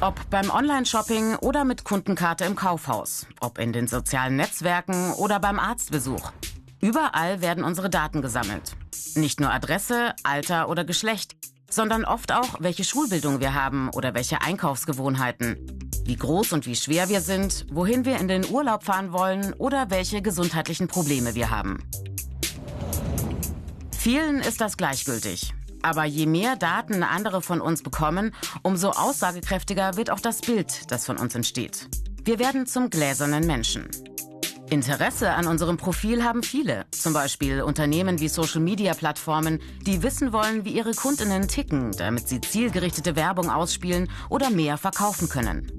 Ob beim Online-Shopping oder mit Kundenkarte im Kaufhaus, ob in den sozialen Netzwerken oder beim Arztbesuch. Überall werden unsere Daten gesammelt. Nicht nur Adresse, Alter oder Geschlecht, sondern oft auch, welche Schulbildung wir haben oder welche Einkaufsgewohnheiten. Wie groß und wie schwer wir sind, wohin wir in den Urlaub fahren wollen oder welche gesundheitlichen Probleme wir haben. Vielen ist das gleichgültig. Aber je mehr Daten andere von uns bekommen, umso aussagekräftiger wird auch das Bild, das von uns entsteht. Wir werden zum gläsernen Menschen. Interesse an unserem Profil haben viele, zum Beispiel Unternehmen wie Social-Media-Plattformen, die wissen wollen, wie ihre Kundinnen ticken, damit sie zielgerichtete Werbung ausspielen oder mehr verkaufen können.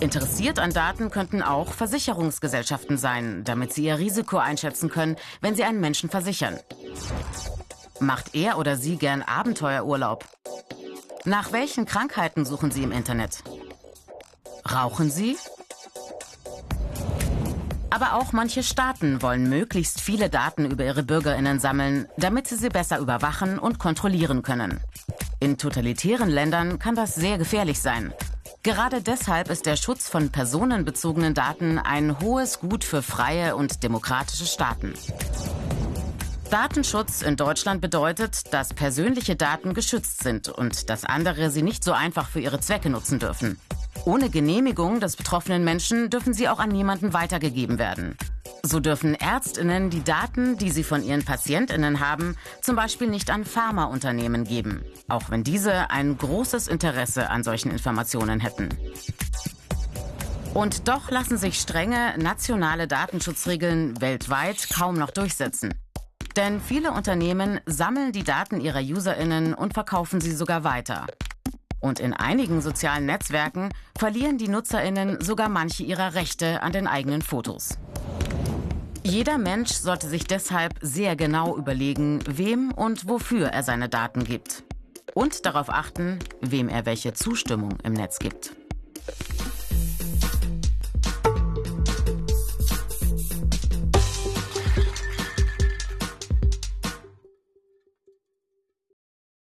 Interessiert an Daten könnten auch Versicherungsgesellschaften sein, damit sie ihr Risiko einschätzen können, wenn sie einen Menschen versichern. Macht er oder sie gern Abenteuerurlaub? Nach welchen Krankheiten suchen Sie im Internet? Rauchen Sie? Aber auch manche Staaten wollen möglichst viele Daten über ihre Bürgerinnen sammeln, damit sie sie besser überwachen und kontrollieren können. In totalitären Ländern kann das sehr gefährlich sein. Gerade deshalb ist der Schutz von personenbezogenen Daten ein hohes Gut für freie und demokratische Staaten. Datenschutz in Deutschland bedeutet, dass persönliche Daten geschützt sind und dass andere sie nicht so einfach für ihre Zwecke nutzen dürfen. Ohne Genehmigung des betroffenen Menschen dürfen sie auch an niemanden weitergegeben werden. So dürfen Ärztinnen die Daten, die sie von ihren Patientinnen haben, zum Beispiel nicht an Pharmaunternehmen geben, auch wenn diese ein großes Interesse an solchen Informationen hätten. Und doch lassen sich strenge nationale Datenschutzregeln weltweit kaum noch durchsetzen. Denn viele Unternehmen sammeln die Daten ihrer Userinnen und verkaufen sie sogar weiter. Und in einigen sozialen Netzwerken verlieren die Nutzerinnen sogar manche ihrer Rechte an den eigenen Fotos. Jeder Mensch sollte sich deshalb sehr genau überlegen, wem und wofür er seine Daten gibt. Und darauf achten, wem er welche Zustimmung im Netz gibt.